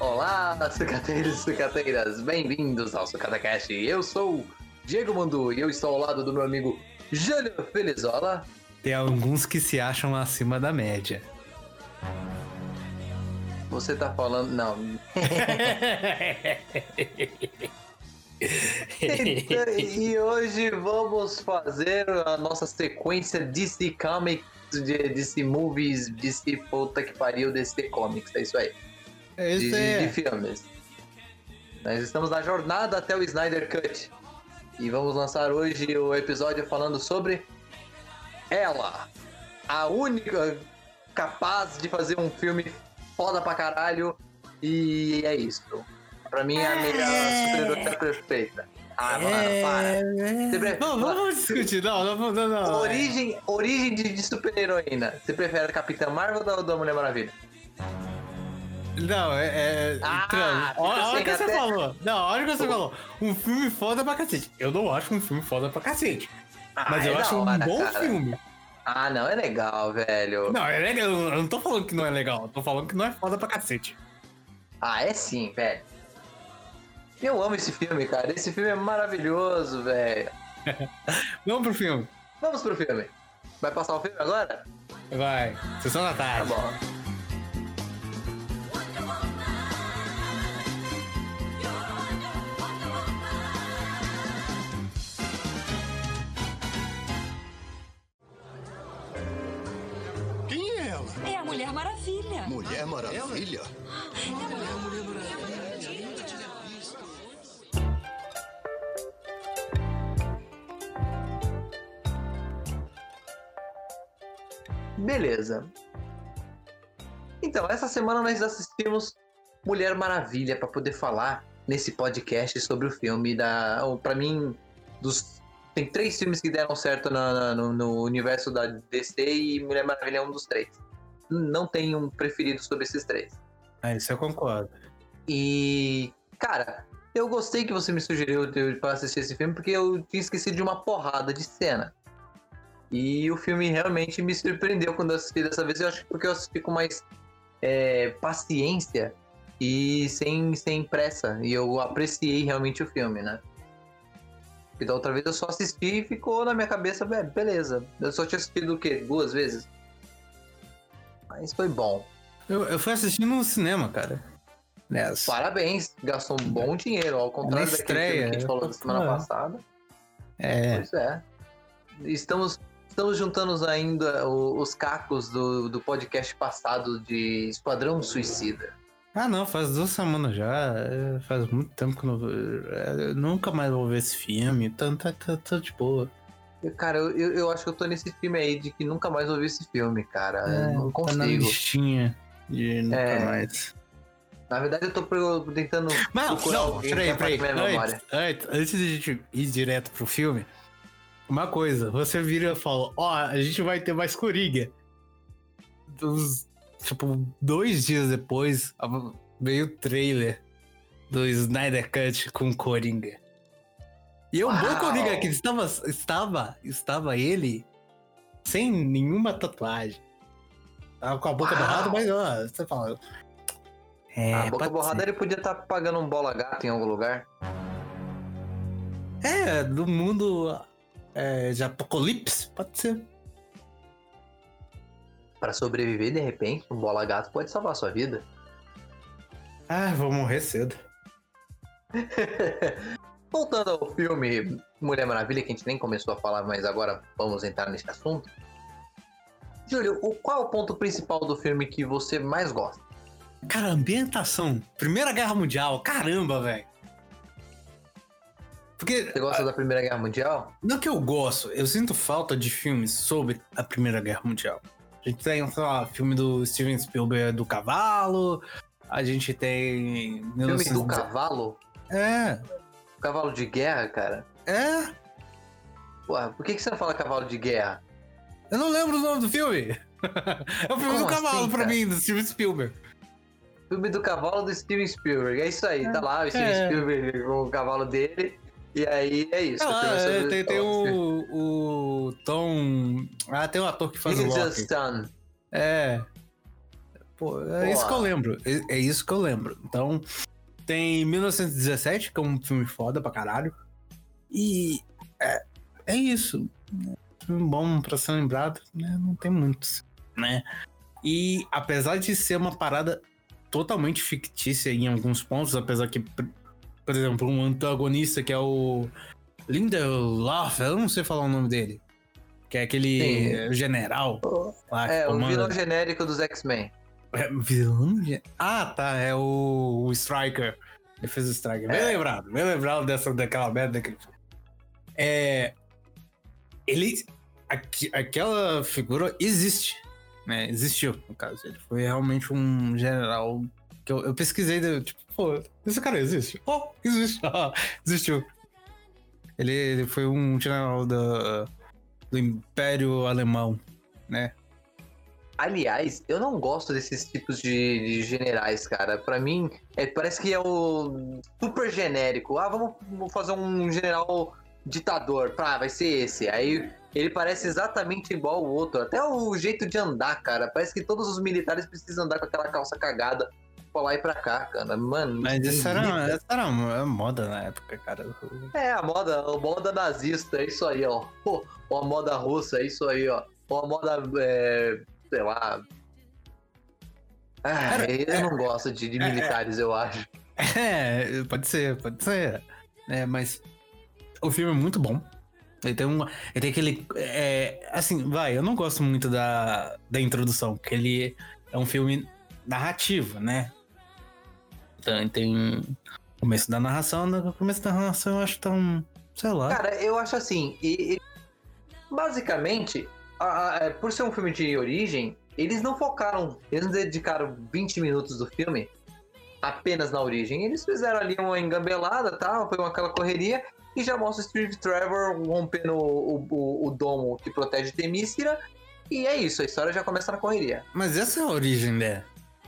Olá, sucateiros e sucateiras, bem-vindos ao SucataCast. Eu sou Diego Mandu e eu estou ao lado do meu amigo Júlio Felizola. Tem alguns que se acham acima da média. Você tá falando. Não. Então, e hoje vamos fazer a nossa sequência DC Comics, de DC Movies, DC puta que pariu, DC Comics, é isso aí. É de, de- filmes. Nós estamos na jornada até o Snyder Cut. E vamos lançar hoje o episódio falando sobre ela, a única capaz de fazer um filme foda pra caralho. E é isso. Pra mim é a minha super-heroína perfeita. Ah, mano, para. Você pre- Não, não vamos discutir, não, não, não, não. não. Origem, origem de, de super-heroína. Você prefere a Capitã Marvel ou da Mulher Maravilha? Não, é. é Ah. Olha olha o que assim, você até- falou. Não, olha o que você falou. Um filme foda pra cacete. Eu não acho um filme foda pra cacete. Mas Ah, eu é acho da um hora, bom cara. filme. Ah, não, é legal, velho. Não, é legal. Eu não tô falando que não é legal. Eu tô falando que não é foda pra cacete. Ah, é sim, velho. Eu amo esse filme, cara. Esse filme é maravilhoso, velho. Vamos pro filme. Vamos pro filme. Vai passar o filme agora? Vai. Sessão da Tá tarde. bom. Mulher Maravilha? Beleza. Então, essa semana nós assistimos Mulher Maravilha pra poder falar nesse podcast sobre o filme da. Pra mim, dos. Tem três filmes que deram certo na- no, no universo da DC e Mulher Maravilha é um dos três. Não tem um preferido sobre esses três. É, isso eu concordo. E, cara, eu gostei que você me sugeriu pra assistir esse filme porque eu tinha esquecido de uma porrada de cena. E o filme realmente me surpreendeu quando eu assisti dessa vez. Eu acho que porque eu assisti com mais é, paciência e sem, sem pressa. E eu apreciei realmente o filme, né? E da outra vez eu só assisti e ficou na minha cabeça, "É, beleza. Eu só tinha assistido o quê? Duas vezes? Mas foi bom. Eu, eu fui assistindo no cinema, cara. Nessa. Parabéns, gastou um bom dinheiro, ao contrário Na daquele estreia, filme que a gente falou da semana é. passada. É. Pois é. Estamos, estamos juntando ainda os cacos do, do podcast passado de Esquadrão Suicida. Ah, não, faz duas semanas já. é, Faz muito tempo que eu, não, é, eu nunca mais vou ver esse filme. Tá, tá, tá, tá de boa. Cara, eu, eu, acho que eu tô nesse filme aí de que nunca mais ouvi esse filme, cara. É, Eu não Tá na consigo. listinha de nunca É. mais. Na verdade, eu tô tentando Não, procurar não, peraí, peraí. Antes, antes, antes de a gente ir direto pro filme, uma coisa, você vira e fala, ó, a gente vai ter mais Coringa. Dos, tipo, dois dias depois, veio o trailer do Snyder Cut com Coringa. E é um bom! Coringa que estava, estava, estava ele sem nenhuma tatuagem. Tava com a boca Uau! borrada, mas ó, você fala. É, a boca borrada ser. ele podia estar pagando um bola gato em algum lugar. É, do mundo é, de apocalipse, pode ser. Pra sobreviver, de repente, um bola gato pode salvar a sua vida. Ah, vou morrer cedo. Voltando ao filme Mulher Maravilha, que a gente nem começou a falar, mas agora vamos entrar nesse assunto. Júlio, o- qual é o ponto principal do filme que você mais gosta? Cara, ambientação. Primeira Guerra Mundial, caramba, velho. Porque, Você gosta da Primeira Guerra Mundial? não que eu gosto, eu sinto falta de filmes sobre a Primeira Guerra Mundial. A gente tem, sei lá, filme do Steven Spielberg do Cavalo, a gente tem... Filme 1900 do cavalo? É, Cavalo de guerra, cara? é. Porra, por que, que você não fala cavalo de guerra? Eu não lembro o nome do filme. É o filme Como do Cavalo assim, pra mim, do Steven Spielberg. Filme do cavalo do Steven Spielberg. É isso aí, tá lá o Steven É. Spielberg com o cavalo dele. E aí é isso. Ah, é é, tem, tem o, o Tom. Ah, tem um ator que faz o Loki. done. É. Pô, é isso que eu Pô. lembro. É, é isso que eu lembro. Então, tem 1917, que é um filme foda pra caralho. E é, é isso. Filme bom pra ser lembrado, né? Não tem muitos, né? E apesar de ser uma parada totalmente fictícia em alguns pontos, apesar que, por exemplo, um antagonista que é o Lindelof, eu não sei falar o nome dele. Que é aquele Sim. general lá É, o vilão genérico dos X-Men. É, vilão? de- Ah, tá. É o, o Striker. Ele fez o Striker. Bem É. lembrado. Bem lembrado dessa, daquela merda. Daquele... É. Ele. aqui- aquela figura existe. Né? Existiu, no caso. Ele foi realmente um general. Que eu, eu pesquisei, tipo, pô, esse cara existe. Oh, existe. Ah, existiu. Ele, ele foi um general da, do Império Alemão, né? Aliás, eu não gosto desses tipos de, de generais, cara. Pra mim, é, parece que é o super genérico. Ah, vamos vamos fazer um general ditador. Pá, vai ser esse. Aí ele parece exatamente igual ao outro. Até o jeito de andar, cara. Parece que todos os militares precisam andar com aquela calça cagada pra lá e pra cá, cara. Mano. Mas isso era, isso era uma moda na época, cara. É, a moda, a moda nazista, é isso aí, ó. Ou a moda russa, é isso aí, ó. Ou a moda, é, sei lá. Ah, eu não gosto de, de é, militares, eu acho. É, pode ser, pode ser. É, mas o filme é muito bom. Ele tem um. Ele tem aquele. É, assim, vai, eu não gosto muito da, da introdução, porque ele é um filme narrativo, né? Então tem começo da narração, no começo da narração eu acho tão. sei lá. Cara, eu acho assim, e, e- basicamente, a- a- é, por ser um filme de origem, eles não focaram, eles não dedicaram 20 minutos do filme apenas na origem. Eles fizeram ali uma engambelada, tá? Foi uma, aquela correria e já mostra o Steve Trevor rompendo o, o, o domo que protege Temícera. E é isso, a história já começa na correria. Mas essa é a origem dela.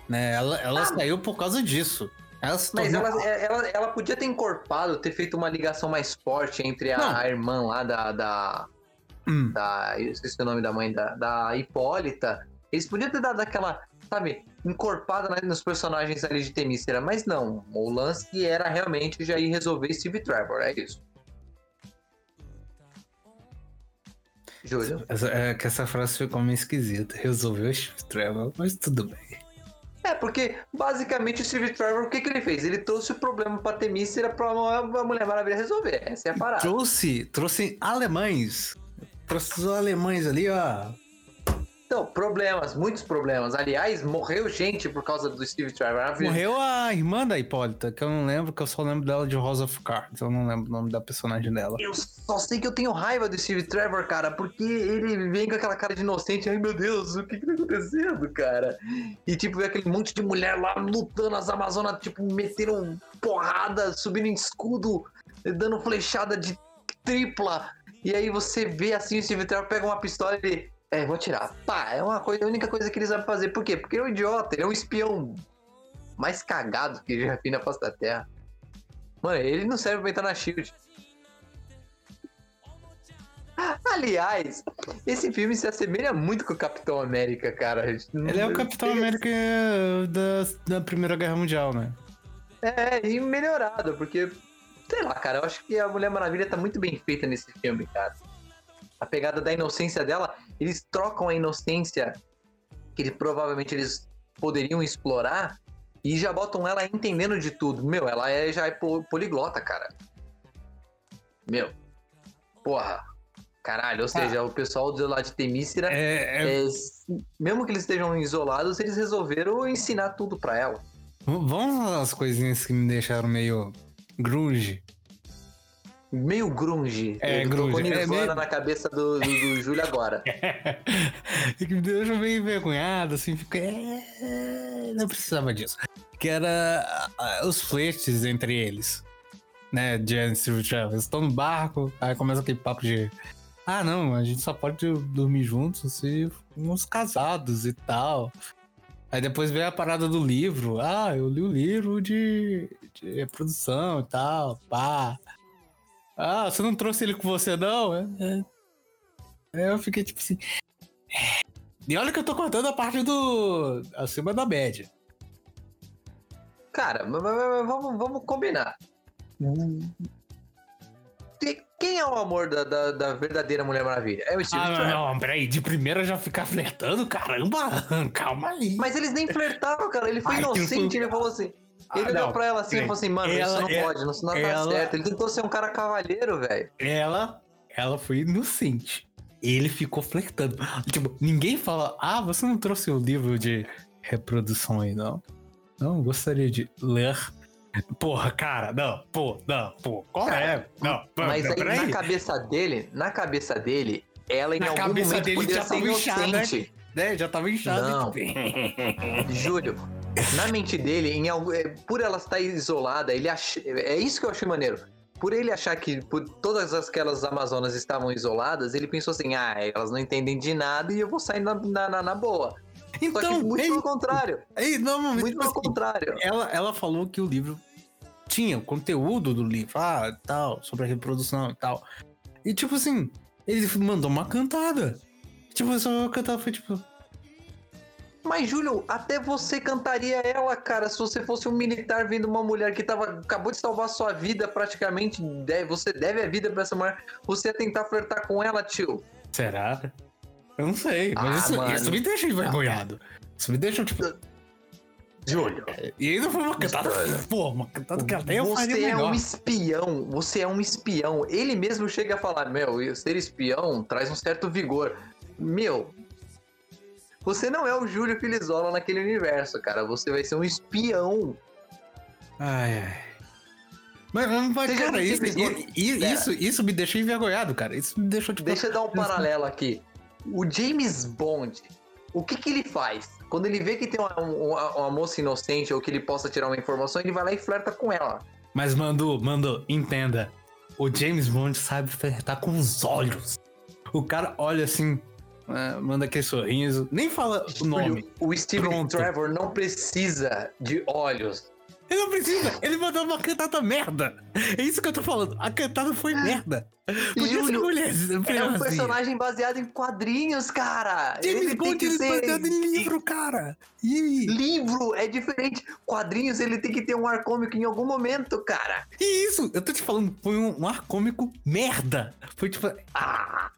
Né? Ela, ela Ah, saiu por causa disso. Ela Mas tornou- ela, ela, ela podia ter encorpado, ter feito uma ligação mais forte entre a, a irmã lá da, da, Hum. da. Eu esqueci o nome da mãe da, da Hipólita. Eles podiam ter dado aquela, sabe, encorpada nos personagens ali de Temícera, mas não. O lance era realmente já ir resolver Steve Trevor, é isso. Júlio. Essa- é que essa frase ficou meio esquisita. Resolveu Steve Trevor, mas tudo bem. É, porque basicamente o Steve Trevor, o que, que ele fez? Ele trouxe o problema pra Temícera pra a Mulher Maravilha resolver. Essa é a parada. Trouxe, trouxe alemães. Os alemães ali, ó. Então, problemas, muitos problemas. Aliás, morreu gente por causa do Steve Trevor. Morreu a irmã da Hipólita, que eu não lembro, que eu só lembro dela de Rosa of Cards. Eu não lembro o nome da personagem dela. Eu só sei que eu tenho raiva do Steve Trevor, cara, porque ele vem com aquela cara de inocente. Ai, meu Deus, o que que tá acontecendo, cara? E, tipo, vê aquele monte de mulher lá lutando, as Amazonas, tipo, metendo porrada, subindo em escudo, dando flechada de tripla. E aí você vê, assim, o Steve Trevor pega uma pistola e ele... É, vou tirar. Pá, é uma coisa, a única coisa que ele sabe fazer. Por quê? Porque ele é um idiota, ele é um espião mais cagado que já vi na face da Terra. Mano, ele não serve pra entrar na SHIELD. Aliás, esse filme se assemelha muito com o Capitão América, cara. Ele é o Capitão América da, da Primeira Guerra Mundial, né? É, e melhorado, porque, sei lá, cara, eu acho que a Mulher Maravilha tá muito bem feita nesse filme, cara. A pegada da inocência dela, eles trocam a inocência que ele, provavelmente eles poderiam explorar e já botam ela entendendo de tudo. Meu, ela é, já é po- poliglota, cara. Meu, porra. Caralho, ou seja, o pessoal do lá de Temícera, É, é- é, mesmo que eles estejam isolados, eles resolveram ensinar tudo pra ela. Vamos as coisinhas que me deixaram meio grunge. Meio grunge. É, Ele tocou grunge. É Nirvana meio- na cabeça do, do, do Júlio agora. que me deixou meio envergonhado, assim, fica. É, não precisava disso. Que era os flertes entre eles. Né, Jan e Steve. Eles estão no barco, aí começa aquele papo de. Ah, não, a gente só pode dormir juntos se formos casados e tal. Aí depois vem a parada do livro. Ah, eu li o livro de, de reprodução e tal, pá. Ah, você não trouxe ele com você, não? É, é. Eu fiquei tipo assim. E olha que eu tô contando a parte do. acima da média. Cara, mas- mas- mas vamos, vamos combinar. Quem é o amor da, da, da verdadeira Mulher Maravilha? É o Steve Ah, Trevor. não, não, peraí. De primeira já ficar flertando? Caramba, calma aí. Mas eles nem flertaram, cara. Ele foi Ai, inocente, fu- ele falou assim. Ele Ah, olhou não. pra ela assim e falou assim, mano, Ela- isso não é- pode, não, isso não tá ela- certo. Ele tentou ser um cara cavalheiro, velho. Ela, ela foi inocente. Ele ficou flertando. Tipo, ninguém fala, ah, você não trouxe o livro de reprodução aí, não? Não, gostaria de ler. Porra, cara, não, pô, não, pô, qual é? Não, Mas aí, peraí. na cabeça dele, na cabeça dele, ela em Na algum cabeça momento dele poderia já ser inchada, inocente. né? Já tava inchado. Não. Júlio, na mente dele, em algum, é, por ela estar isolada, ele ach... é isso que eu achei maneiro. Por ele achar que por todas aquelas Amazonas estavam isoladas, ele pensou assim: ah, elas não entendem de nada e eu vou sair na, na- na boa. Só Então, muito ei, pelo contrário. ei, não, Muito tipo pelo assim, contrário. ela, ela falou que o livro tinha o conteúdo do livro, ah, tal, sobre a reprodução e tal. E tipo assim, ele mandou uma cantada. Tipo, essa cantada foi tipo. Mas, Júlio, até você cantaria ela, cara, se você fosse um militar vendo uma mulher que tava, acabou de salvar sua vida praticamente. deve- você deve a vida pra essa mulher. Você ia tentar flertar com ela, tio. Será? Eu não sei, mas Ah, isso, isso me deixa envergonhado. Isso me deixa, tipo. Júlio. E ainda foi uma cantada. Pô, uma cantada que até eu faria Você é melhor. um espião, você é um espião. Ele mesmo chega a falar, meu, ser espião traz um certo vigor. Meu, você não é o Júlio Filizola naquele universo, cara. Você vai ser um espião. Ai, ai. Mas, mas cara, isso, isso, isso, isso me deixou envergonhado, cara. Isso me deixou, tipo. Deixa eu dar um paralelo aqui. O James Bond, o que que ele faz? Quando ele vê que tem uma, uma- uma moça inocente ou que ele possa tirar uma informação, ele vai lá e flerta com ela. Mas, Mandu, Mandu, entenda. O James Bond sabe flertar com os olhos. O cara olha assim, é, manda aquele sorriso, nem fala o nome. O Steve Pronto. Trevor não precisa de olhos. Ele não precisa, ele mandou uma cantada merda. É isso que eu tô falando. A cantada foi merda. Podia ser mulher. É um personagem baseado em quadrinhos, cara. James ele Bond ele ser baseado em livro, cara. E? Livro é diferente. Quadrinhos ele tem que ter um ar cômico em algum momento, cara. E isso, eu tô te falando, foi um, um ar cômico merda. Foi tipo, Ah.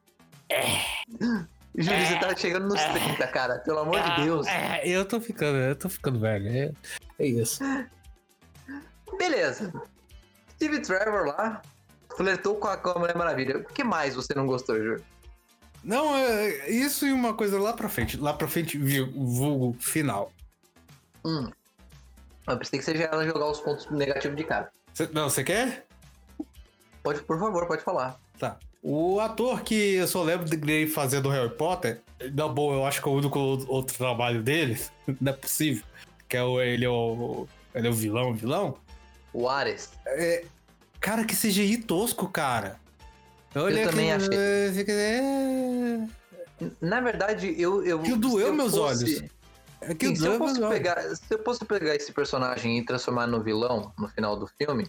Júlio, você tá chegando nos 30, cara. Pelo amor de Deus. É, eu tô ficando, eu tô ficando velho. É, é isso. Beleza. Steve Trevor lá flertou com a, com a Mulher Maravilha. O que mais você não gostou, Júlio? Não, é, isso e uma coisa lá pra frente. Lá pra frente, vulgo final. Hum. Eu pensei que você já ia jogar os pontos negativos de cara. Cê- não, você quer? Pode, por favor, pode falar. Tá. O ator que eu só lembro dele fazendo Harry Potter, na boa, eu acho que é o único outro trabalho dele, não é possível. Que é o, ele é o. Ele é o vilão, vilão? O Ares. Cara, que CGI tosco, cara. Olha também aqui, achei. é, é... Na verdade, eu. eu Que doeu eu meus fosse- olhos. É que Sim, se, eu doeu meus fosse olhos. pegar, se eu fosse pegar esse personagem e transformar no vilão no final do filme,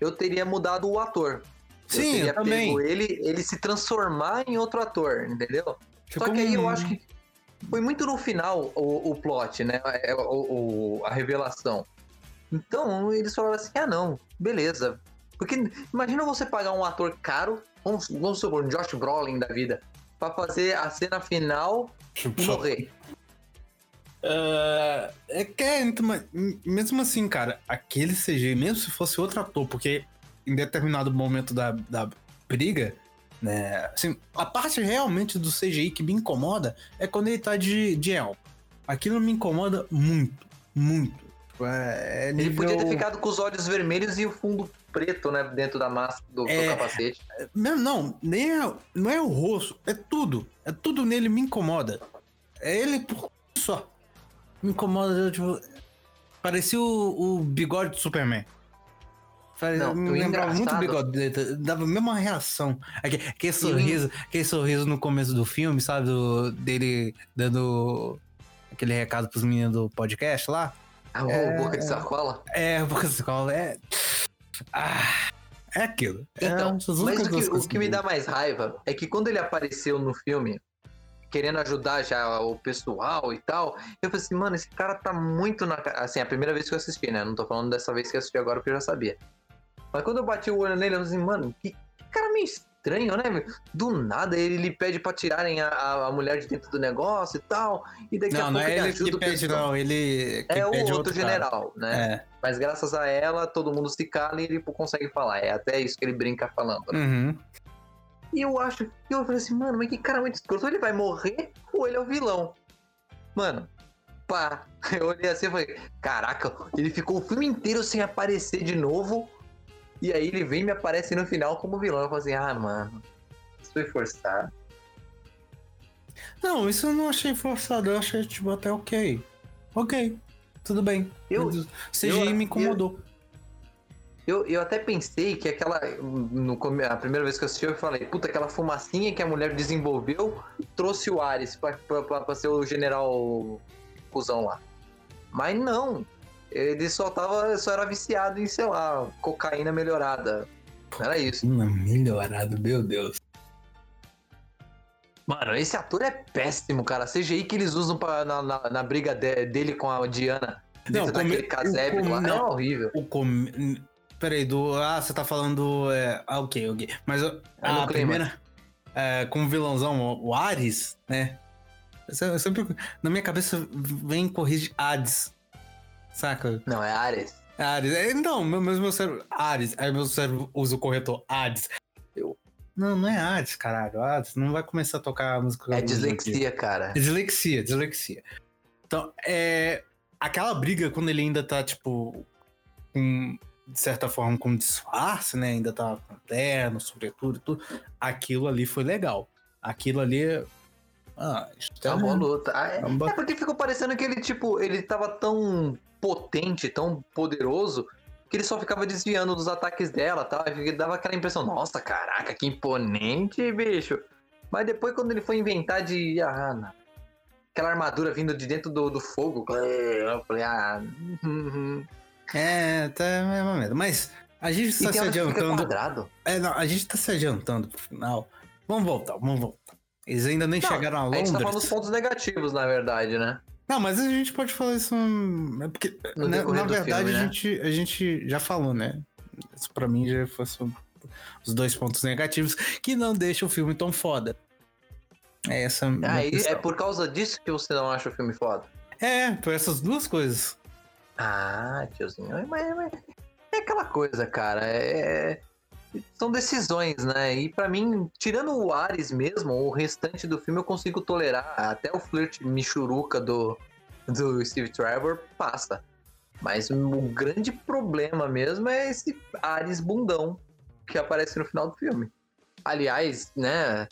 eu teria mudado o ator. Sim, eu teria eu também. ele, ele se transformar em outro ator, entendeu? Ficou Só que aí eu acho que foi muito no final o, o plot, né? É, O, o- a revelação. Então eles falaram assim: ah, não, beleza. Porque imagina você pagar um ator caro, vamos, vamos supor, um Josh Brolin da vida, pra fazer a cena final e morrer. Ah, é que é, então, mesmo assim, cara, aquele CG, mesmo se fosse outro ator, porque em determinado momento da, da briga, né, assim, a parte realmente do CGI que me incomoda é quando ele tá de, de elmo. Aquilo me incomoda muito, muito. Tipo, É, é Ele nível... podia ter ficado com os olhos vermelhos e o fundo preto, né? Dentro da massa do, do É. capacete. Não, não, nem é, não é o rosto, é tudo. É tudo nele me incomoda. É ele só. Me incomoda, tipo. Parecia o, o bigode do Superman. Não, me lembrava muito o bigode dele, dava a mesma reação. Aquele, aquele sorriso, aquele sorriso no começo do filme, sabe? Do, dele dando aquele recado pros meninos do podcast lá. Ah, o É. boca de sacola. É, porque você fala, é. Ah, é aquilo. É Então, essas mas o que, o que me dá mais raiva é que quando ele apareceu no filme, querendo ajudar já o pessoal e tal. Eu falei assim, mano, esse cara tá muito na. Assim, a primeira vez que eu assisti, né? Não tô falando dessa vez que eu assisti agora porque eu já sabia. Mas quando eu bati o olho nele, eu falei assim, mano, que, que cara meio estranho, né? meu? Do nada ele, ele pede pra tirarem a, a, a mulher de dentro do negócio e tal. E daqui a Não, pouco não é ele ajuda que o pede, pessoal. não. Ele É o outro, cara. general, né? É. Mas graças a ela, todo mundo se cala e ele consegue falar. É até isso que ele brinca falando. né? Uhum. E eu acho. Eu falei assim, mano, mas que cara muito escroto. Ele vai morrer ou ele é o vilão. Mano, pá. Eu olhei assim e falei, caraca, ele ficou o filme inteiro sem aparecer de novo. E aí ele vem e me aparece no final como vilão. Eu falei assim, ah, mano, isso foi forçado. Não, isso eu não achei forçado. Eu achei, tipo, até ok. Ok. Tudo bem. Eu- CGI eu- me incomodou. Eu, eu até pensei que aquela. No, a primeira vez que eu assisti, eu falei, puta, aquela fumacinha que a mulher desenvolveu trouxe o Ares pra, pra, pra- pra ser o general cuzão lá. Mas não. Ele só tava. só era viciado em, sei lá, cocaína melhorada. Era isso. Uma melhorado, meu Deus. Mano, esse ator é péssimo, cara. A CGI que eles usam pra, na, na, na briga de- dele com a Diana. Não, daquele come- casebre o come- lá. É não. horrível. O com... Peraí, do. Ah, você tá falando. É... Ah, ok, ok. Mas É a clima. primeira. É, como vilãozão, o Ares, né? Eu se- eu sempre. Na minha cabeça vem corrige Hades. Saca? Não, é Ares. Ares. É, Não, meu, meu, meu cérebro. Ares. Aí meu cérebro usa o corretor Hades. Eu. Não, não é Hades, caralho. Hades. Não vai começar a tocar a música. É dislexia, cara. Dislexia, dislexia. Então, é. Aquela briga quando ele ainda tá, tipo. Com, de certa forma, com disfarce, né? Ainda tá com terno, sobretudo e tudo. Aquilo ali foi legal. Aquilo ali. Ah, isso É uma luta. Ah, é- É É porque ficou parecendo que ele, tipo, ele tava tão potente, tão poderoso, que ele só ficava desviando dos ataques dela, tá? E dava aquela impressão, nossa, caraca, que imponente, bicho. Mas depois, quando ele foi inventar de. Ah, não. Aquela armadura vindo de dentro do, do fogo, eu falei, ah. uhum. É, tá é a mesma merda. Mas a gente está se adiantando. É, não, a gente tá se adiantando pro final. Vamos voltar, vamos voltar. Eles ainda nem Não, chegaram a A Londres. gente tá falando dos pontos negativos, na verdade, né? Não, mas a gente pode falar isso. hum, É porque, No na, na verdade, filme, a, né? gente, a gente já falou, né? Isso pra mim já fosse os dois pontos negativos que não deixam o filme tão foda. É essa. é por causa disso que você não acha o filme foda. É, por essas duas coisas. Ah, tiozinho, é- mas, mas- é aquela coisa, cara. É, são decisões, né? E pra mim, tirando o Ares mesmo, o restante do filme eu consigo tolerar. Até o flirt michuruca do, do Steve Trevor passa. Mas o grande problema mesmo é esse Ares bundão que aparece no final do filme. Aliás, né?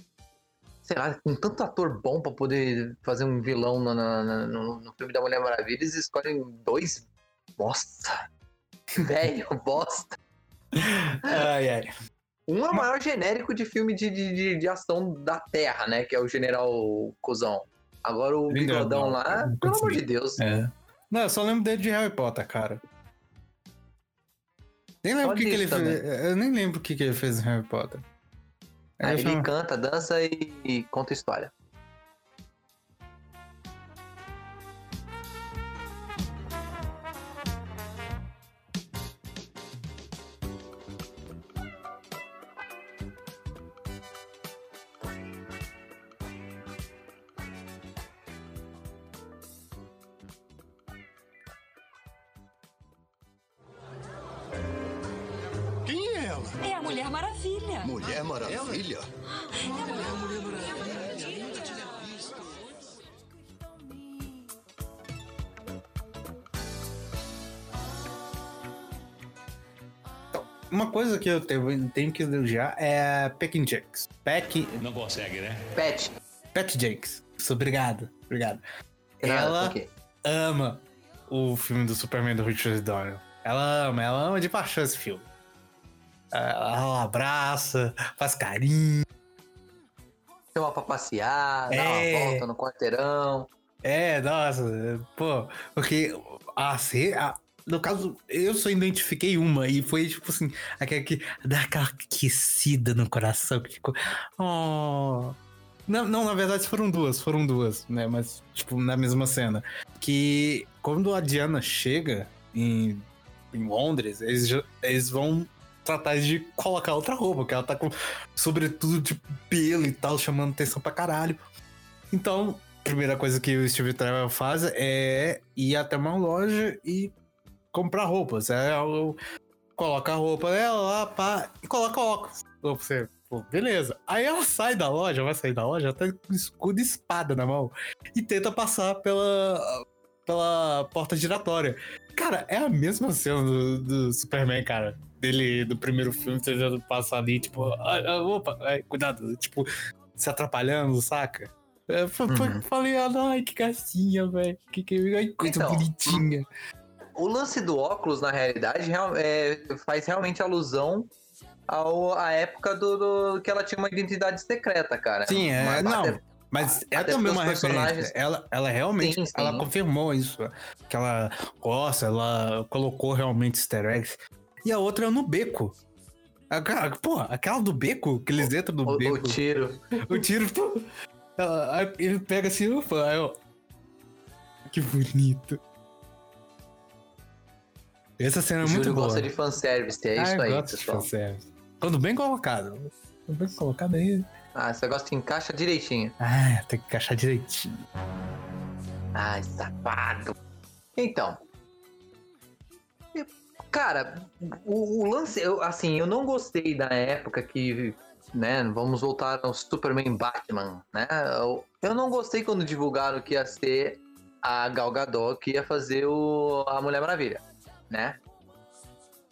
Sei lá, com tanto ator bom pra poder fazer um vilão no- no- no- no filme da Mulher Maravilha, eles escolhem dois bosta. Velho, bosta. Ai, ai. Um é o maior genérico de filme de, de, de, de ação da Terra, né? Que é o General Cusão. Agora o Vingador. bigodão lá, pelo amor de Deus. É. Não, eu só lembro dele de Harry Potter, cara. Nem lembro o que, que ele isso fez. Eu nem lembro o que, que ele fez em Harry Potter. Aí Ele ele chama- canta, dança e, e conta história. Eu tenho, tenho que elogiar é a Pekin Jenks. Peck, Não consegue, né? Pet. Pat Jenks. Isso, Obrigado, obrigado. Nada, Ela quê? ama o filme do Superman do Richard Donner. Ela ama, ela ama de paixão esse filme. Ela, ela abraça, faz carinho. Chama pra passear, dá É. uma volta no quarteirão. É, nossa, pô, porque a, a- no caso, eu só identifiquei uma e foi tipo assim, aquela que dá aquela aquecida no coração que ficou. Oh. Não, não, na verdade foram duas, foram duas, né? Mas, tipo, na mesma cena. Que quando a Diana chega em, em Londres, eles, eles vão tratar de colocar outra roupa, porque ela tá com sobretudo de pelo e tal, chamando atenção pra caralho. Então, a primeira coisa que o Steve Trevor faz é ir até uma loja e comprar roupas. É, o- coloca a roupa dela lá, pá, e coloca óculos. Pra Você, pô, beleza. Aí ela sai da loja, vai sair da loja, ela tá com escudo e espada na mão e tenta passar pela, pela porta giratória. Cara, é a mesma cena do, do Superman, cara. Dele, do primeiro filme, tentando passar ali, tipo, ah, ah, opa, ai, cuidado, tipo, se atrapalhando, saca? É, foi, foi- Uhum. Falei, ah, ai, que gracinha, velho. Que, que ai, coisa Então, bonitinha. O lance do óculos, na realidade, real- é, faz realmente alusão ao, à época do, do- que ela tinha uma identidade secreta, cara. Sim, é, Mas não. até- Mas é também uma personagens- referência. Ela, ela realmente, Sim, sim. ela confirmou isso. Que ela gosta, ela colocou realmente easter eggs. E a outra é no beco. A, pô, aquela do beco, que eles entram no o, beco. o tiro. O tiro, pô, ela- ele pega assim, opa, aí eu... Que bonito. Essa cena é muito Júlio boa. gosta de fanservice, é Ah, isso aí, gosto de pessoal. fanservice. Quando bem colocado. Quando bem colocado aí. Ah, gosta que encaixa direitinho. Ah, tem que encaixar direitinho. Ai, safado. Então. Cara, o, o lance, eu, assim, eu não gostei da época que, né, vamos voltar ao Superman Batman, né? Eu, eu não gostei quando divulgaram que ia ser a Gal Gadot que ia fazer o, a Mulher Maravilha, né?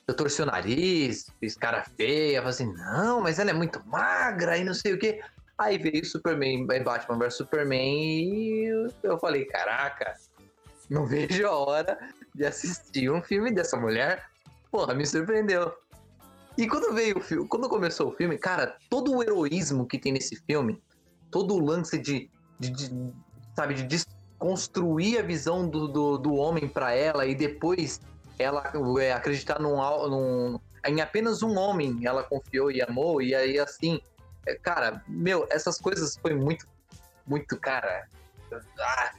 Eu torci o nariz, fiz cara feia, falei assim, não, mas ela é muito magra e não sei o quê. Aí veio Superman, Batman vs Superman e eu- falei, caraca, não vejo a hora de assistir um filme dessa mulher. Porra, me surpreendeu. E quando veio o filme, quando começou o filme, cara, todo o heroísmo que tem nesse filme, todo o lance de, de- de, sabe, de desconstruir a visão do, do, do homem pra ela e depois ela é, acreditar num, num, em apenas um homem ela confiou e amou, e aí assim, é, cara, meu, essas coisas foi muito, muito, cara. Ah,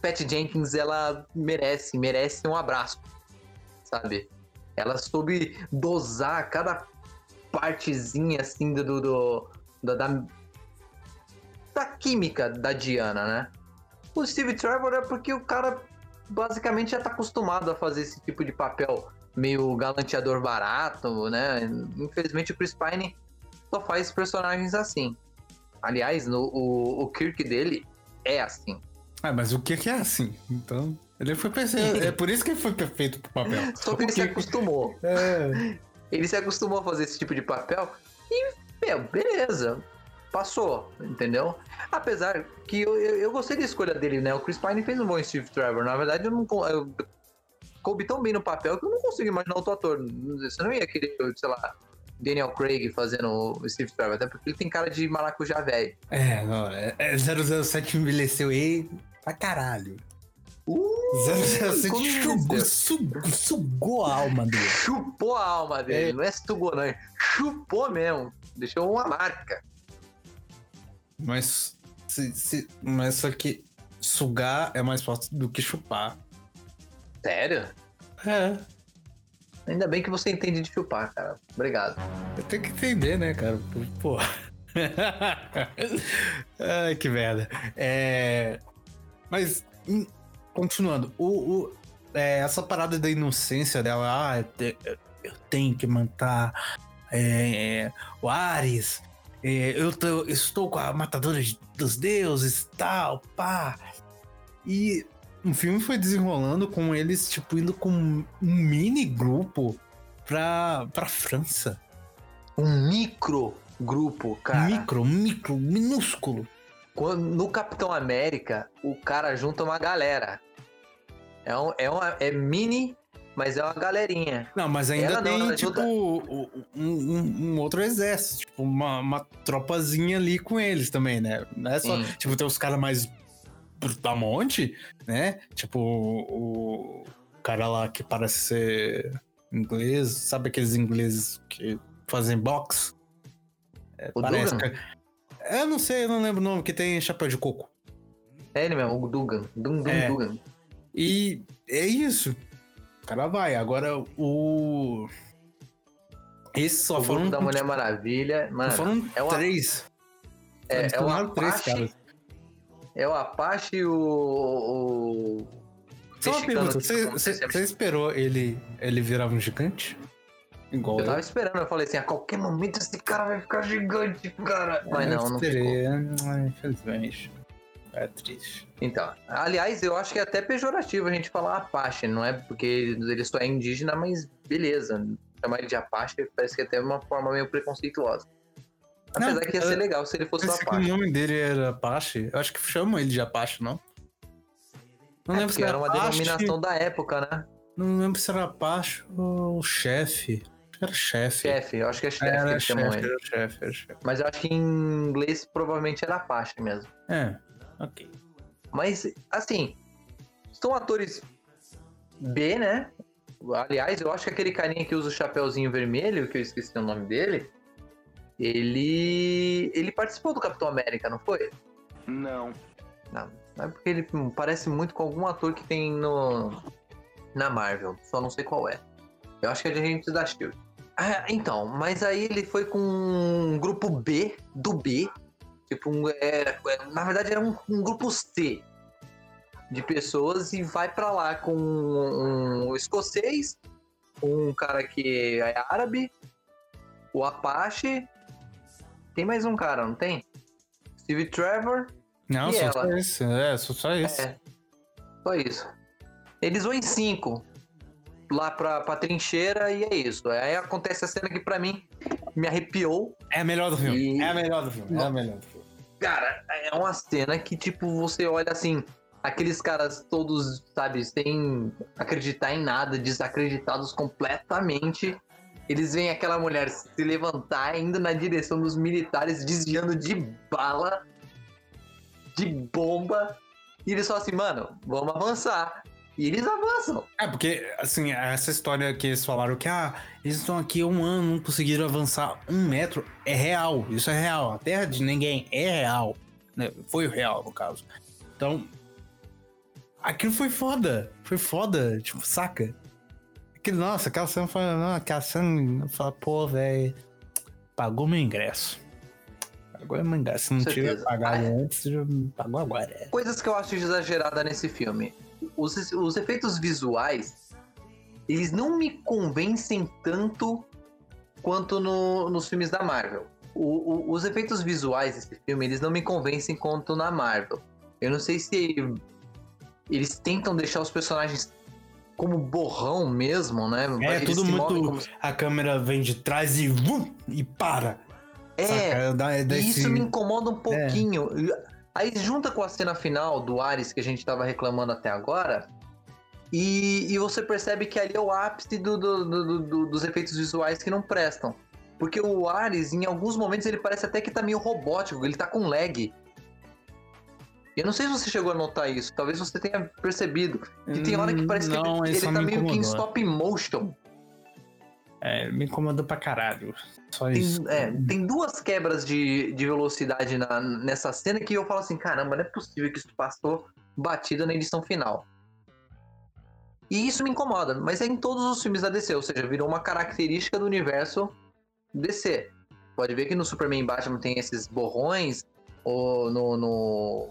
Pat Jenkins, ela merece, merece um abraço, sabe? Ela soube dosar cada partezinha assim do, do- da, da, da química da Diana, né? O Steve Trevor é porque o cara basicamente já tá acostumado a fazer esse tipo de papel meio galanteador barato, né? Infelizmente o Chris Pine só faz personagens assim. Aliás, no, o, o Kirk dele é assim. Ah, mas o que que é assim? Então, ele foi perfeito. é por isso que ele foi perfeito pro papel. Só que ele O se Kirk- acostumou. É. Ele se acostumou a fazer esse tipo de papel e, meu, beleza. Passou, entendeu? Apesar que eu, eu, eu gostei da escolha dele, né? O Chris Pine fez um bom Steve Trevor. Na verdade, eu não. Eu, coube tão bem no papel que eu não consigo imaginar outro ator. Você não ia querer, sei lá, Daniel Craig fazendo o Steve Trevor, até porque ele tem cara de maracujá velho. É, não, é, é 007 envelheceu ele pra caralho. Uh, 007 como sugou, isso? sugou, sugou a alma dele. chupou a alma dele. É. Não é sugou, não. é Chupou mesmo. Deixou uma marca. Mas, se, se, mas só que sugar é mais forte do que chupar. Sério? É, Ainda bem que você entende de chupar, cara. Obrigado. eu tenho que entender, né, cara? Pô. Ai, que merda. É, mas, hum, continuando, o, o- é, essa parada da inocência dela, ah, eu tenho que matar é, o Ares, é, eu tô- estou com a matadora de- dos deuses e tal, pá. E o filme foi desenrolando com eles, tipo, indo com um mini grupo pra, pra França. Um micro grupo, cara. Micro, micro, minúsculo. Quando- no Capitão América, o cara junta uma galera. É, um, é, uma, é mini, mas é uma galerinha. Não, mas ainda Ela não, tem, ela tipo, ajuda- um, um- outro exército, tipo, uma, uma tropazinha ali com eles também, né? Não é só, Sim. tipo, tem os caras mais brutamonte, né? Tipo, o, cara lá que parece ser inglês, sabe aqueles ingleses que fazem boxe? É, O parece Dugan? que- Eu não sei, eu não lembro o nome, que tem chapéu de coco. É ele mesmo, o Dugan. Dum Dum É. Dugan. E é isso. O cara vai. Agora o. Esse só o foram. da Mulher Maravilha. Mano, foram é o- três. é, é o três Apache, caras. é o Apache e o. o... Só uma pergunta, você, não você, esperou ele, ele virar um gigante? Igual Eu tava esperando, eu falei assim, a qualquer momento esse cara vai ficar gigante, cara. Mas não, não ficou. esperei. Ah, Infelizmente. É triste. Então, aliás, eu acho que é até pejorativo a gente falar Apache, não é porque ele só é indígena, mas beleza. Chamar ele de Apache parece que é até uma forma meio preconceituosa. Apesar Não, que ia ser legal se ele fosse o Esse que o Apache. nome dele era Apache. Eu acho que chamam ele de Apache, não? Não É, lembro se era era uma Apache. denominação da época, né? Não lembro se era Apache ou chefe. Que era chefe. Chefe, eu acho que é chefe que Era eles chamam chefe, ele. era chefe, era chefe. Mas eu acho que em inglês provavelmente era Apache mesmo. É, ok. Mas, assim, são atores B, né? Aliás, eu acho que aquele carinha que usa o chapéuzinho vermelho, que eu esqueci o nome dele, ele. ele participou do Capitão América, não foi? Não. Não, é porque ele parece muito com algum ator que tem no. na Marvel, só não sei qual é. Eu acho que é de Agentes da Shield. Ah, então, mas aí ele foi com um grupo B, do B. Tipo, um, era- na verdade era um, um grupo C de pessoas e vai pra lá com um escocês, um cara que é árabe, o Apache. Tem mais um cara, não tem? Steve Trevor. Não, só, só esse. É, só, só esse. É. Só isso. Eles vão em cinco lá pra, pra trincheira e é isso. Aí acontece a cena que pra mim me arrepiou. É a melhor do filme. E- É a melhor do filme. É a melhor do filme. Cara, é uma cena que, tipo, você olha assim, aqueles caras todos, sabe, sem acreditar em nada, desacreditados completamente. Eles veem aquela mulher se levantar, indo na direção dos militares, desviando de bala, de bomba. E eles falam assim, mano, vamos avançar. E eles avançam. É, porque, assim, essa história que eles falaram que, ah, eles estão aqui há um ano, não conseguiram avançar um metro, é real. Isso é real. A terra de ninguém é real. né? Foi real, no caso. Então, aquilo foi foda. Foi foda, tipo, saca? Aquilo, nossa, aquela cena foi. Não, aquela cena, fala, pô, velho, pagou meu ingresso. Pagou meu ingresso. Se não tiver certeza. pagado Ah, é. antes, pagou agora. Coisas que eu acho exagerada nesse filme. Os, os efeitos visuais, eles não me convencem tanto quanto no- nos filmes da Marvel. O- o- os efeitos visuais desse filme, eles não me convencem quanto na Marvel. Eu não sei se eles tentam deixar os personagens como borrão mesmo, né? É, Eles tudo muito- como A câmera vem de trás e vum, e para. É, Saca? Dá, dá E esse- isso me incomoda um pouquinho. Aí junta com a cena final do Ares que a gente tava reclamando até agora. E, e você percebe que ali é o ápice do- do- do- do- dos efeitos visuais que não prestam. Porque o Ares, em alguns momentos, ele parece até que tá meio robótico, ele tá com lag. Eu não sei se você chegou a notar isso, talvez você tenha percebido. Que tem hora que parece Hum, Não, que ele, ele tá me meio que em stop motion. É, me incomodou pra caralho. Só Tem, isso. é, tem duas quebras de, de velocidade na- nessa cena que eu falo assim, caramba, não é possível que isso passou batida na edição final. E isso me incomoda, mas é em todos os filmes da DC, ou seja, virou uma característica do universo DC. Pode ver que no Superman e Batman tem esses borrões, ou no, no,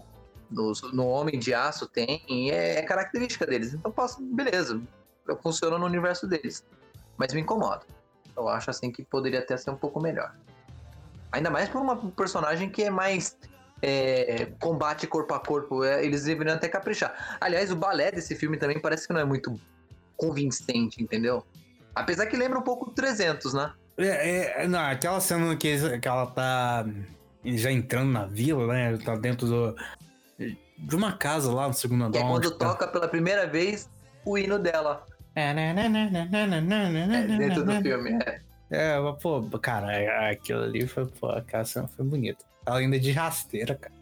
no, no Homem de Aço tem, e é, é característica deles. Então, posso, beleza, funciona no universo deles. Mas me incomoda. Eu acho assim que poderia até ser um pouco melhor. Ainda mais por uma personagem que é mais é, combate corpo a corpo. é, eles deveriam até caprichar. Aliás, o balé desse filme também parece que não é muito convincente, entendeu? Apesar que lembra um pouco do 300, né? É, é, não, aquela cena que, que ela tá já entrando na vila, né? Tá dentro do, de uma casa lá no segundo andar. é quando tá- toca pela primeira vez o hino dela é, dentro do filme, é. É, mas, pô, cara, aquilo ali foi, pô, aquela cena foi bonita. Ela ainda é de rasteira, cara.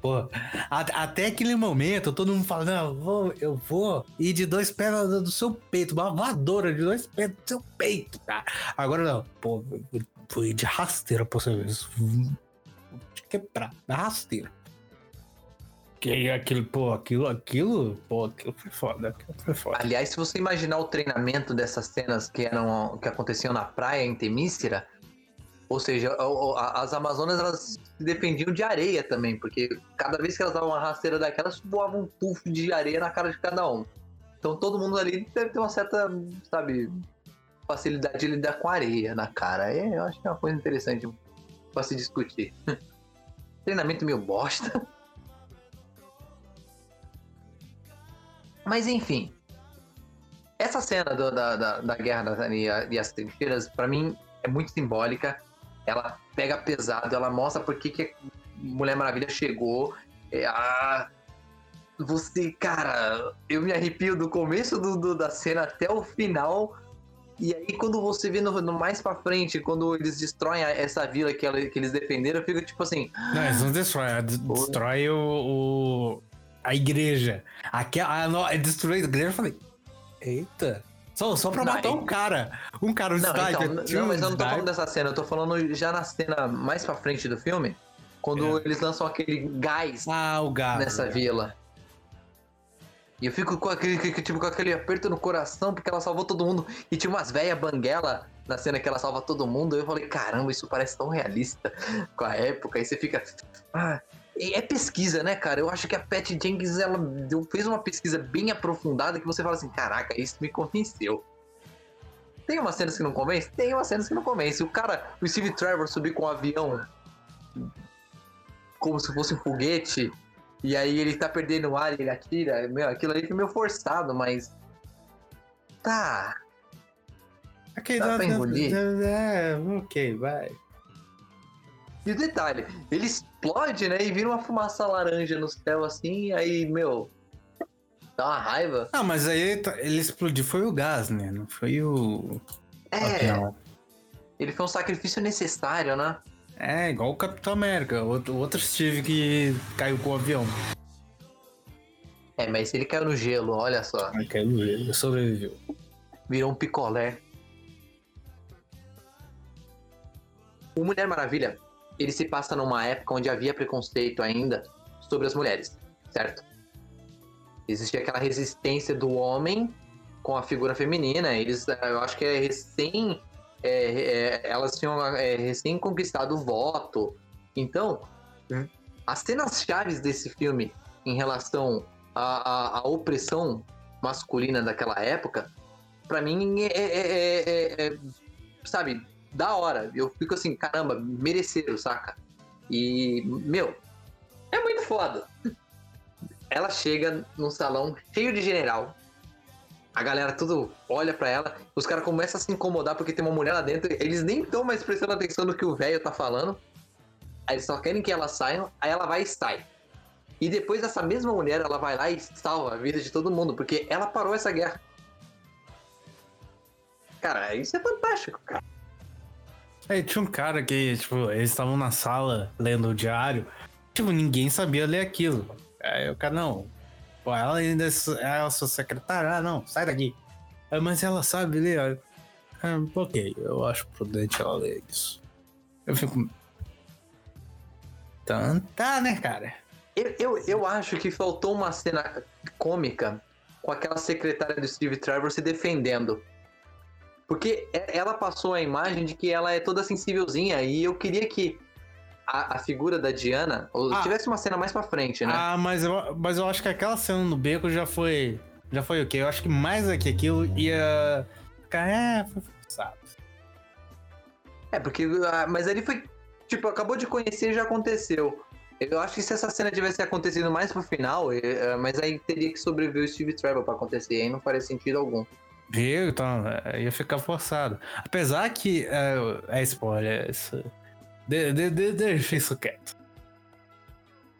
Pô, até aquele momento, todo mundo falando, eu vou, eu vou ir de dois pés do seu peito, uma voadora de dois pés do seu peito, cara. Agora não, pô, fui de rasteira, pô, você hum, quebrar, rasteira. Que aquilo, pô, aquilo, aquilo, pô, aquilo foi foda, aquilo foi foda. Aliás, se você imaginar o treinamento dessas cenas que eram que aconteciam na praia em Temícera, ou seja, as Amazonas elas se defendiam de areia também, porque cada vez que elas davam uma rasteira daquelas, voava um tufo de areia na cara de cada um. Então todo mundo ali deve ter uma certa, sabe, facilidade de lidar com areia na cara. É, eu acho que é uma coisa interessante pra se discutir. Treinamento meio bosta. Mas enfim. Essa cena do- da, da, da guerra e, a- e as trincheiras, pra mim, é muito simbólica. Ela pega pesado, ela mostra por que, que a Mulher Maravilha chegou. É, a- você, cara, eu me arrepio do começo do, do- da cena até o final. E aí, quando você vê no, no mais pra frente, quando eles destroem a- essa vila que, ela- que eles defenderam, fica tipo assim: Não, eles não destroem, des- destrói o, o- a igreja. Aquela, a, no- é destruir a igreja, eu falei, eita. Só, só pra matar um cara. Um cara, um Não, então, não, mas eu não tô falando dessa cena, eu tô falando já na cena mais pra frente do filme, quando É. eles lançam aquele gás Ah, o gato. nessa vila. E eu fico com aquele, que- que, tipo, com aquele aperto no coração, porque ela salvou todo mundo. E tinha umas velhas banguela na cena que ela salva todo mundo. Eu falei, caramba, isso parece tão realista com a época. Aí você fica. Ah, e é pesquisa, né, cara? Eu acho que a Pat Jenkins ela fez uma pesquisa bem aprofundada que você fala assim: caraca, isso me convenceu. Tem umas cenas que não convence? Tem umas cenas que não convence. O cara, o Steve Trevor subir com um avião como se fosse um foguete, e aí ele tá perdendo o ar e ele atira. Meu, aquilo ali foi meio forçado, mas. Tá. Aquele Dá pra engolir? É, ok, vai. E o detalhe, ele explode, né? E vira uma fumaça laranja no céu assim, aí, meu. Dá uma raiva. Ah, mas aí tá- ele explodiu, foi o gás, né? Não foi o. É, avião. ele foi um sacrifício necessário, né? É, igual o Capitão América, outro, outro Steve que caiu com o avião. É, mas ele caiu no gelo, olha só. Aí caiu no ele sobreviveu. Virou um picolé. O Mulher Maravilha, ele se passa numa época onde havia preconceito ainda sobre as mulheres, certo? Existia aquela resistência do homem com a figura feminina. Eles, eh, eu acho que é recém, é, é, elas tinham é, recém conquistado o voto. Então, as cenas chaves desse filme em relação à, à- à opressão masculina daquela época pra mim é- é- é- é, sabe, da hora. Eu fico assim, caramba, mereceram, saca? E, meu, é muito foda. Ela chega num salão cheio de general. A galera tudo olha pra ela, os caras começam a se incomodar porque tem uma mulher lá dentro. Eles nem estão mais prestando atenção no que o velho tá falando. Aí eles só querem que ela saia, aí ela vai e sai. E depois essa mesma mulher, ela vai lá e salva a vida de todo mundo, porque ela parou essa guerra. Cara, isso é fantástico, cara. Aí tinha um cara que, tipo, eles estavam na sala lendo o diário. Tipo, ninguém sabia ler aquilo. Aí o cara, não. Pô, ela ainda é su- é a sua secretária. Ah, não, sai daqui. "Ah, mas ela sabe ler. Ah, ok, eu acho prudente ela ler isso. Eu fico. Então, tá, né, cara? Eu, eu, eu acho que faltou uma cena cômica com aquela secretária do Steve Trevor se defendendo. Porque e- ela passou a imagem de que ela é toda sensívelzinha e eu queria que a, a figura da Diana Ah. tivesse uma cena mais pra frente, né? Ah, mas eu, mas eu acho que aquela cena no beco já foi. Já foi o quê? Eu acho que mais do que aquilo ia. Ficar, é, foi forçado. É, porque. ah, Mas ali foi. Tipo, acabou de conhecer e já aconteceu. Eu acho que se essa cena tivesse acontecido mais pro final, eh, mas aí teria que sobreviver o Steve Trevor pra acontecer, aí não faria sentido algum. Viu? Então, é, ia ficar forçado. Apesar que. É, é spoiler, isso. De, de, de, deixa isso quieto.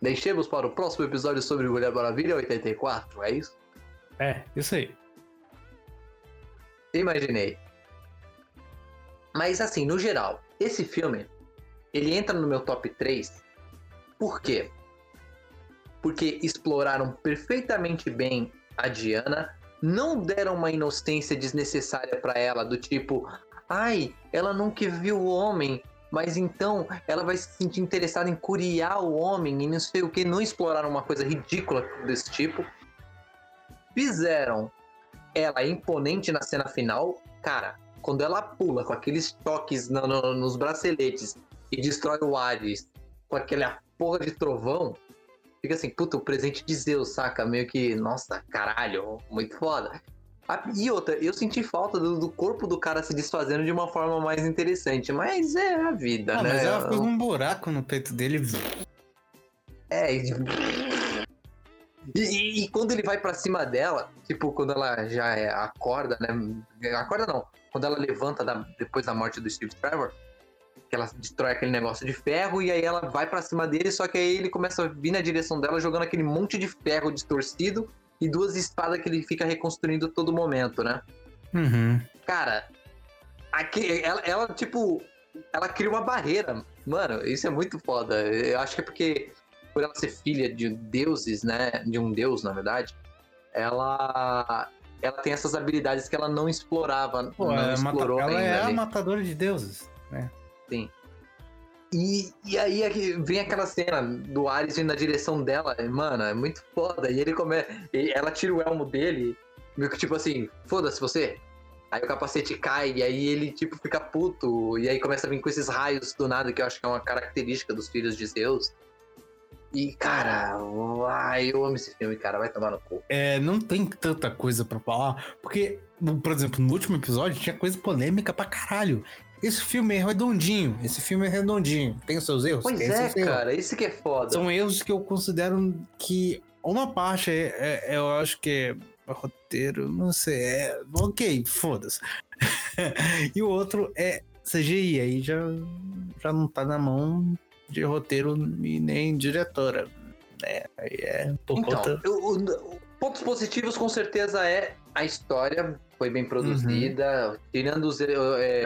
Deixemos para o próximo episódio sobre Mulher Maravilha 84, é isso? É, isso aí. Imaginei. Mas assim, no geral, esse filme, ele entra no meu top 3. Por quê? Porque exploraram perfeitamente bem a Diana, não deram uma inocência desnecessária pra ela, do tipo, ai, ela nunca viu o homem, mas então ela vai se sentir interessada em curiar o homem e não sei o que, não exploraram uma coisa ridícula desse tipo. Fizeram ela imponente na cena final, cara, quando ela pula com aqueles toques no, no, nos braceletes e destrói o Ares com aquela porra de trovão, fica assim, puta, o presente de Zeus, saca? Meio que, nossa, caralho, muito foda. E outra, eu senti falta do, do, corpo do cara se desfazendo de uma forma mais interessante, mas é a vida, ah, né? Mas ela fez um buraco no peito dele. É, e, e, e quando ele vai para cima dela, tipo, quando ela já é, acorda, né? Acorda não, quando ela levanta da, depois da morte do Steve Trevor, que ela destrói aquele negócio de ferro e aí ela vai para cima dele, só que aí ele começa a vir na direção dela jogando aquele monte de ferro distorcido e duas espadas que ele fica reconstruindo todo momento, né? Uhum. Cara, aqui, ela, ela, tipo, ela cria uma barreira. Mano, isso é muito foda. Eu acho que é porque, por ela ser filha de deuses, né? De um deus, na verdade, ela. Ela tem essas habilidades que ela não explorava. Pô, não ela, explorou ela ainda é ali. a matadora de deuses, né? E, e aí aqui vem aquela cena do Ares indo na direção dela, mano, é muito foda. E ele come... e ela tira o elmo dele, meio que tipo assim, foda-se você. Aí o capacete cai, e aí ele tipo fica puto, e aí começa a vir com esses raios do nada, que eu acho que é uma característica dos filhos de Zeus. E, cara, ai, eu amo esse filme, cara, vai tomar no cu. É, não tem tanta coisa pra falar, porque, por exemplo, no último episódio tinha coisa polêmica pra caralho. Esse filme é redondinho, esse filme é redondinho. Tem os seus erros? Pois é, seus erros. cara, isso que é foda. São erros que eu considero que uma parte é, é- eu acho que é roteiro, não sei, é ok, foda-se. e o outro é CGI, aí já, já não tá na mão de roteiro e nem diretora. aí é por Então, conta. o- o- pontos positivos com certeza é a história foi bem produzida, tirando os, é,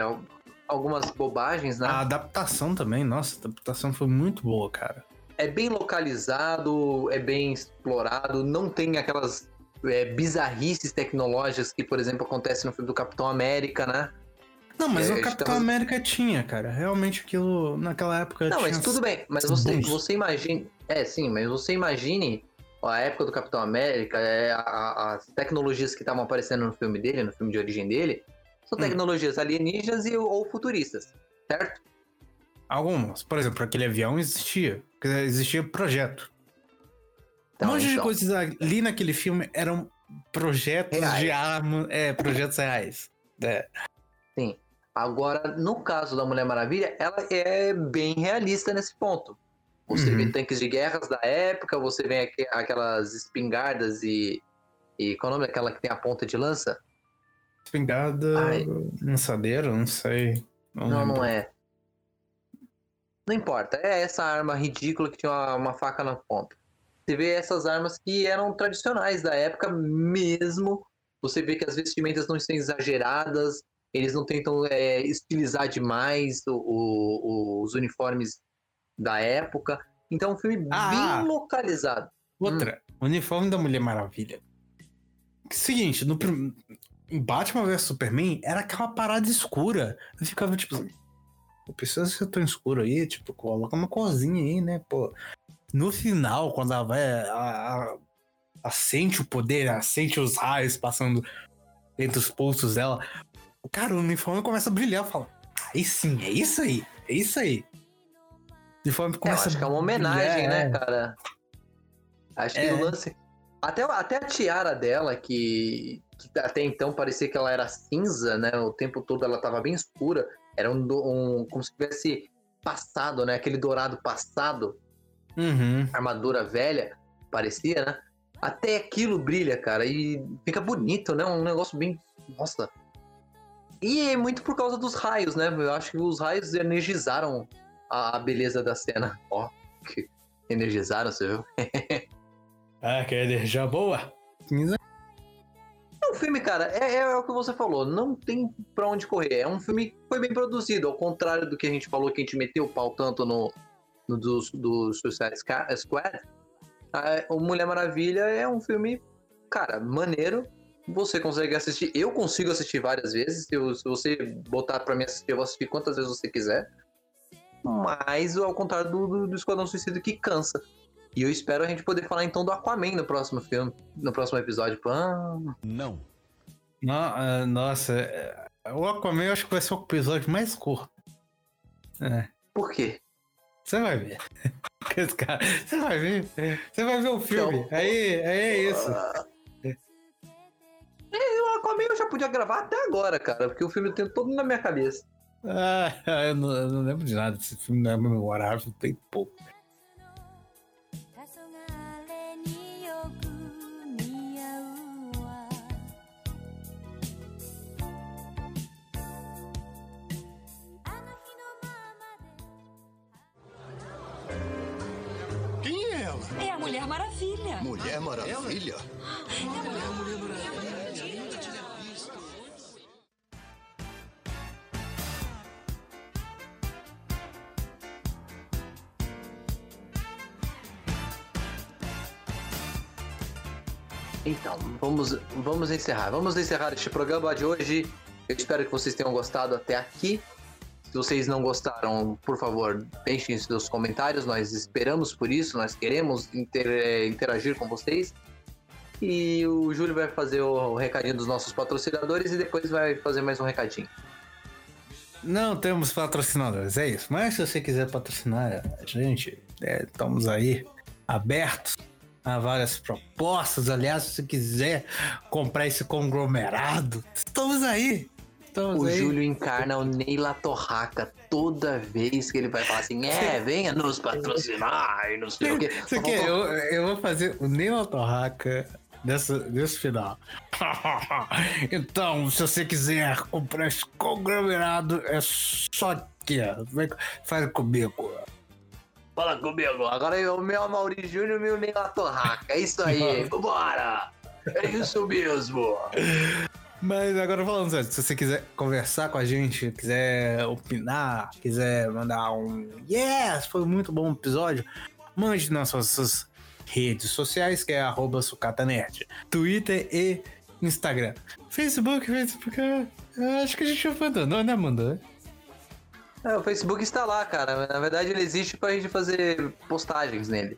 algumas bobagens, né? A adaptação também, nossa, a adaptação foi muito boa, cara. É bem localizado, é bem explorado, não tem aquelas é, bizarrices tecnológicas que, por exemplo, acontece no filme do Capitão América, né? Não, mas É, o Capitão estamos- América tinha, cara. Realmente aquilo, naquela época. Não, mas tudo bem. Mas você, você imagine. É, sim, mas você imagine a época do Capitão América, é, a- a- as tecnologias que estavam aparecendo no filme dele, no filme de origem dele, são Hum. tecnologias alienígenas e, ou futuristas, certo? Algumas. Por exemplo, aquele avião existia. Existia projeto. Então, um monte de então, coisas ali naquele filme eram projetos Reais. de arma. É, projetos reais. É. Agora, no caso da Mulher Maravilha, ela é bem realista nesse ponto. Você Uhum. vê tanques de guerras da época, você vê aqu- aquelas espingardas e. E qual é o nome daquela que tem a ponta de lança? Espingarda. Ai. Lançadeira, não sei. Não, Não, não é. Não importa, é essa arma ridícula que tinha uma, uma faca na ponta. Você vê essas armas que eram tradicionais da época mesmo. Você vê que as vestimentas não estão exageradas, eles não tentam é, estilizar demais o- o- os uniformes da época. Então, é um filme Ah! bem localizado. Outra, Hum. uniforme da Mulher Maravilha. Seguinte, no Batman vs Superman era aquela parada escura. Eu ficava tipo "Pô, precisa ser tão escuro aí, tipo, coloca uma corzinha aí, né, pô. No final, quando ela vai, a, a- acende o poder, acende os raios passando entre os pulsos dela, cara, o uniforme começa a brilhar, fala, aí sim, é isso aí, é isso aí. O uniforme É, eu começa acho que é uma a brilhar, homenagem, né, é. cara? Acho que É. o lance. Até, até a tiara dela, que, que até então parecia que ela era cinza, né? O tempo todo ela tava bem escura. Era um, um como se tivesse passado, né? Aquele dourado passado, Uhum. armadura velha, parecia, né? Até aquilo brilha, cara, e fica bonito, né? Um negócio bem. Nossa. E é muito por causa dos raios, né? Eu acho que os raios energizaram a, beleza da cena. Ó, que energizaram, você viu? Ah, que energia boa. É um filme, cara, é, é o que você falou, não tem pra onde correr. É um filme que foi bem produzido, ao contrário do que a gente falou, que a gente meteu o pau tanto no, no do, do Suicide Squad. Ah, O Mulher Maravilha é um filme, cara, maneiro. Você consegue assistir, eu consigo assistir várias vezes. Se, eu- se você botar pra mim assistir, eu vou assistir quantas vezes você quiser. mas ao contrário do, do, do Esquadrão Suicida que cansa. E eu espero a gente poder falar então do Aquaman no próximo filme, no próximo episódio. Ah, Não. No- ah, nossa, é, o Aquaman eu acho que vai ser o episódio mais curto. É, por quê? você vai ver. Esse cara, Você vai ver. Você vai ver o filme. Então- Aí, aí é isso. É, o Aquaman eu já podia gravar até agora, cara, porque o filme tem todo na minha cabeça. Ah, eu não, eu não lembro de nada. Esse filme não é memorável, tem pouco. Ela? É a Mulher Maravilha. Mulher Maravilha? Então, vamos, vamos encerrar. Vamos encerrar este programa de hoje. Eu espero que vocês tenham gostado até aqui. Se vocês não gostaram, por favor, deixem seus comentários. Nós esperamos por isso, nós queremos inter- eh, interagir com vocês. E o Júlio vai fazer o recadinho dos nossos patrocinadores e depois vai fazer mais um recadinho. Não temos patrocinadores, é isso. Mas se você quiser patrocinar a gente, é, estamos aí abertos a várias propostas. Aliás, se você quiser comprar esse conglomerado, estamos aí. Estamos O aí. Júlio encarna o Neila Torraca toda vez que ele vai falar assim: é, venha nos patrocinar e não sei o quê. Isso aqui, eu, eu vou fazer o Neo Torraca dessa, desse final. então, se você quiser comprar esse conglomerado, é só aqui. ó. Vem, faz comigo. Fala comigo, agora é o meu Amaury Júnior e o meu Neila Torraca. É isso aí, vambora! É isso mesmo! Mas agora falando sério, se você quiser conversar com a gente, quiser opinar, quiser mandar um yes, foi muito bom o episódio, mande nas suas redes sociais, que é arroba sucatanerd, Twitter e Instagram. Facebook, Facebook, eu acho que a gente abandonou, né, Amanda? É, o Facebook está lá, cara. Na verdade, ele existe pra gente fazer postagens nele.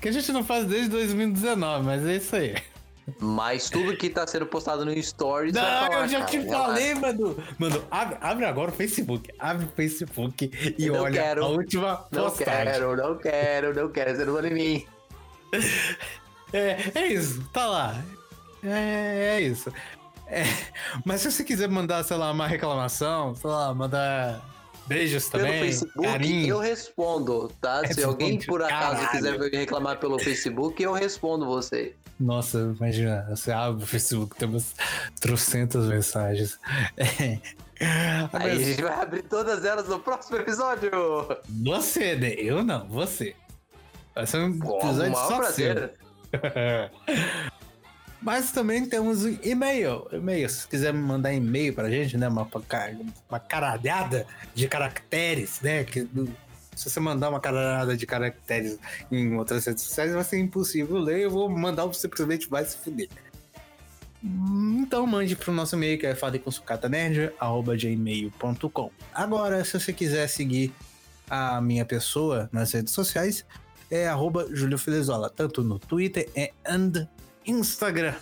Que a gente não faz desde 2019, mas é isso aí. Mas tudo que tá sendo postado no Stories vai Não, lá, eu já cara. te falei, mano. Mano, abre, abre agora o Facebook. Abre o Facebook e Não olha quero. a última Não postagem. quero, não quero, não quero. Você não vai em mim. É, é isso, tá lá. É, é isso. É, mas se você quiser mandar, sei lá, uma reclamação, sei lá, mandar beijos Pelo também, Facebook, carinho. eu respondo, tá? Se Responde, alguém por acaso caralho. quiser reclamar pelo Facebook, eu respondo você. Nossa, imagina, você abre o Facebook, tem umas trocentas mensagens. É. Aí a gente vai abrir todas elas no próximo episódio. você, né? Eu não, você. Vai ser um episódio só prazer. seu. Mas também temos e-mail. E-mail. Se quiser mandar e-mail pra gente, né? Uma, uma caralhada de caracteres, né? Que, se você mandar uma caralhada de caracteres em outras redes sociais, vai ser impossível ler. Eu vou mandar você simplesmente vai se fuder. Então mande pro nosso e-mail que é faleconsucatanerd.gmail.com Agora, se você quiser seguir a minha pessoa nas redes sociais, é arroba Júlio Filizola, tanto no Twitter e and Instagram.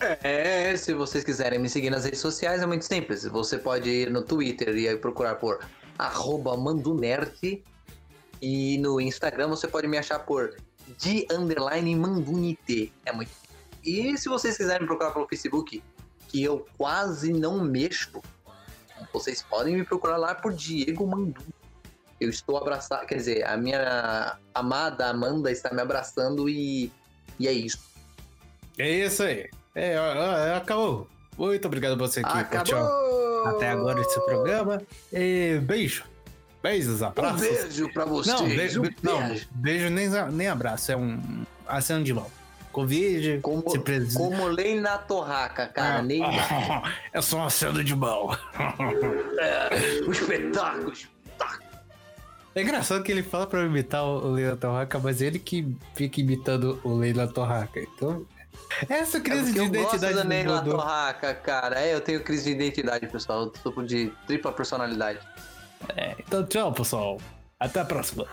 É, se vocês quiserem me seguir nas redes sociais, é muito simples. Você pode ir no Twitter e aí procurar por arroba mandunerte. E no Instagram você pode me achar por de underline mandunite. É muito E se vocês quiserem procurar pelo Facebook, que eu quase não mexo, vocês podem me procurar lá por Diego Mandu. Eu estou abraçado, quer dizer, a minha amada Amanda está me abraçando e, e é isso. É isso aí. É, ó, ó, acabou. Muito obrigado a você que curtiu Acabou! até agora esse programa. E beijo. Beijos, Um abraços. beijo pra vocês. não, beijo, um não, beijo. nem, nem abraço, é um aceno de mão. Covid, Como, se pres- como lei na torraca, cara. Ah, nem é só um aceno de mão. é, o espetáculo. É engraçado que ele fala pra imitar o Leila Torraca, mas ele que fica imitando o Leila Torraca. Então, essa É crise porque de eu gosto identidade da do Neila Dodô- Torraca, cara. É, eu tenho crise de identidade, pessoal. Eu sou de tripla personalidade. É, então, tchau, pessoal. Até a próxima.